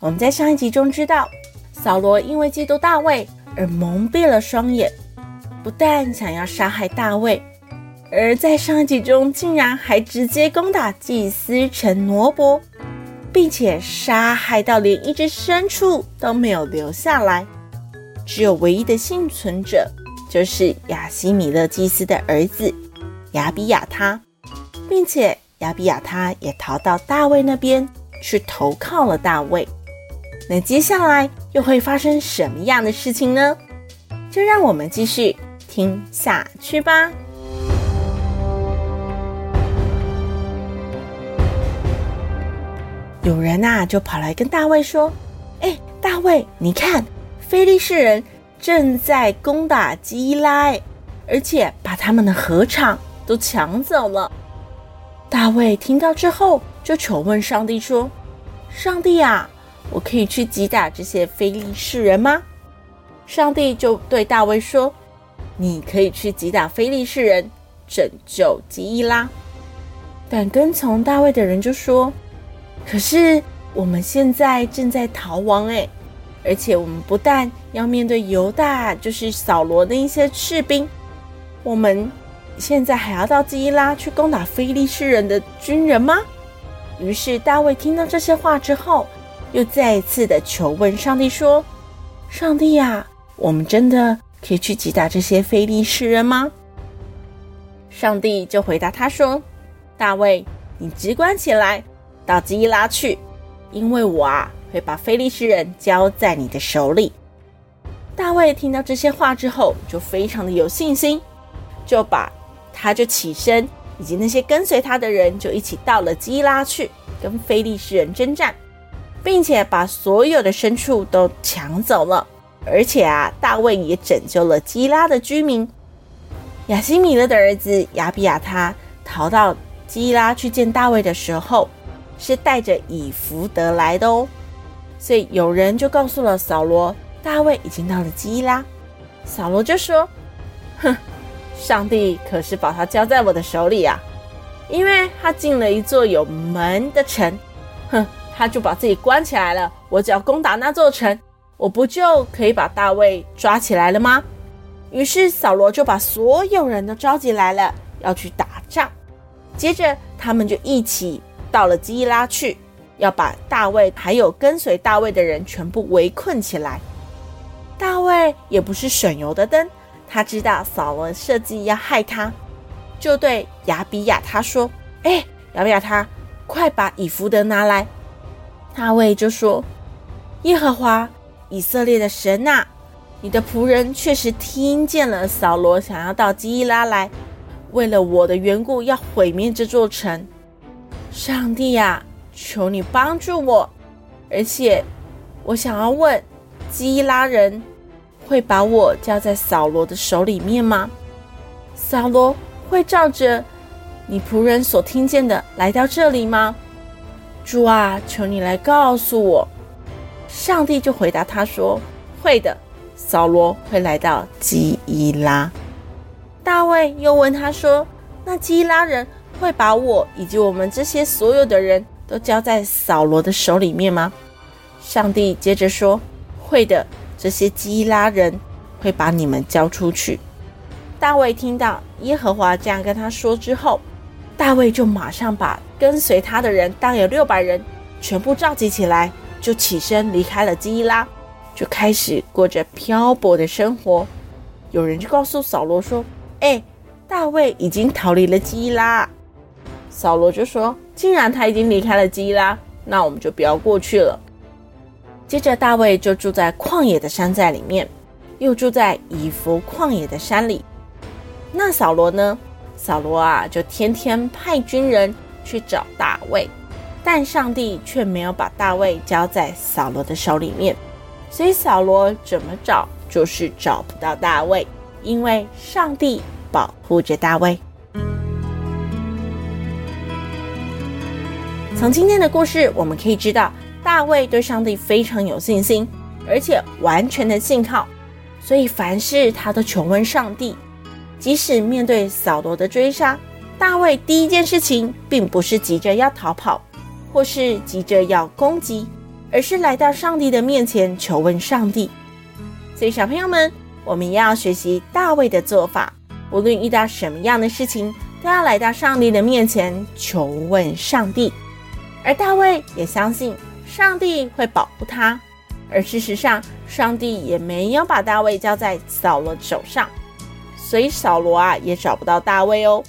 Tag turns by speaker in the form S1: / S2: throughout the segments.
S1: 我们在上一集中知道，扫罗因为嫉妒大卫而蒙蔽了双眼，不但想要杀害大卫，而在上一集中竟然还直接攻打祭司城挪伯，并且杀害到连一只牲畜都没有留下来，只有唯一的幸存者就是亚希米勒祭司的儿子亚比亚他，并且亚比亚他也逃到大卫那边去投靠了大卫。那接下来又会发生什么样的事情呢？就让我们继续听下去吧。有人呐，就跑来跟大卫说：“哎，大卫，你看，非利士人正在攻打基拉，而且把他们的禾场都抢走了。”大卫听到之后，就求问上帝说：“上帝啊！”我可以去击打这些非利士人吗？上帝就对大卫说：“你可以去击打非利士人，拯救基伊拉。”但跟从大卫的人就说：“可是我们现在正在逃亡诶，而且我们不但要面对犹大，就是扫罗的一些士兵，我们现在还要到基伊拉去攻打非利士人的军人吗？”于是大卫听到这些话之后，又再一次的求问上帝说：“上帝呀，我们真的可以去击打这些非利士人吗？”上帝就回答他说：“大卫，你只管起来，到基拉去，因为我啊会把非利士人交在你的手里。”大卫听到这些话之后，就非常的有信心，就把他就起身，以及那些跟随他的人，就一起到了基拉去，跟非利士人征战。并且把所有的牲畜都抢走了，而且啊，大卫也拯救了基拉的居民。亚西米勒的儿子亚比亚他逃到基拉去见大卫的时候，是带着以弗得来的哦。所以有人就告诉了扫罗，大卫已经到了基拉。扫罗就说：“哼，上帝可是把他交在我的手里啊，因为他进了一座有门的城。”哼。他就把自己关起来了。我只要攻打那座城，我不就可以把大卫抓起来了吗？于是扫罗就把所有人都召集来了，要去打仗。接着他们就一起到了基拉去，要把大卫还有跟随大卫的人全部围困起来。大卫也不是省油的灯，他知道扫罗设计要害他，就对亚比亚他说：“哎，亚比亚他，快把以弗得拿来。”大卫就说：“耶和华以色列的神呐，你的仆人确实听见了扫罗想要到基伊拉来，为了我的缘故要毁灭这座城。上帝呀，求你帮助我！而且我想要问，基伊拉人会把我交在扫罗的手里面吗？扫罗会照着你仆人所听见的来到这里吗？”主啊，求你来告诉我。上帝就回答他说：“会的，扫罗会来到基伊拉。”大卫又问他说：“那基伊拉人会把我以及我们这些所有的人都交在扫罗的手里面吗？”上帝接着说：“会的，这些基伊拉人会把你们交出去。”大卫听到耶和华这样跟他说之后，大卫就马上把跟随他的人，大约六百人，全部召集起来，就起身离开了基伊拉，就开始过着漂泊的生活。有人就告诉扫罗说：“哎，大卫已经逃离了基伊拉。”扫罗就说：“既然他已经离开了基伊拉，那我们就不要过去了。”接着，大卫就住在旷野的山寨里面，又住在以弗旷野的山里。那扫罗呢？扫罗啊，就天天派军人去找大卫，但上帝却没有把大卫交在扫罗的手里面，所以扫罗怎么找就是找不到大卫，因为上帝保护着大卫。从今天的故事，我们可以知道，大卫对上帝非常有信心，而且完全的信靠，所以凡事他都求问上帝。即使面对扫罗的追杀，大卫第一件事情并不是急着要逃跑，或是急着要攻击，而是来到上帝的面前求问上帝。所以，小朋友们，我们要学习大卫的做法，无论遇到什么样的事情，都要来到上帝的面前求问上帝。而大卫也相信上帝会保护他，而事实上，上帝也没有把大卫交在扫罗手上，所以扫罗啊也找不到大卫哦。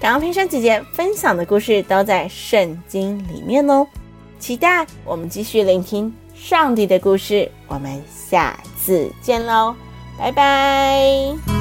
S1: 刚刚佩珊姐姐分享的故事都在圣经里面哦，期待我们继续聆听上帝的故事。我们下次见喽，拜拜。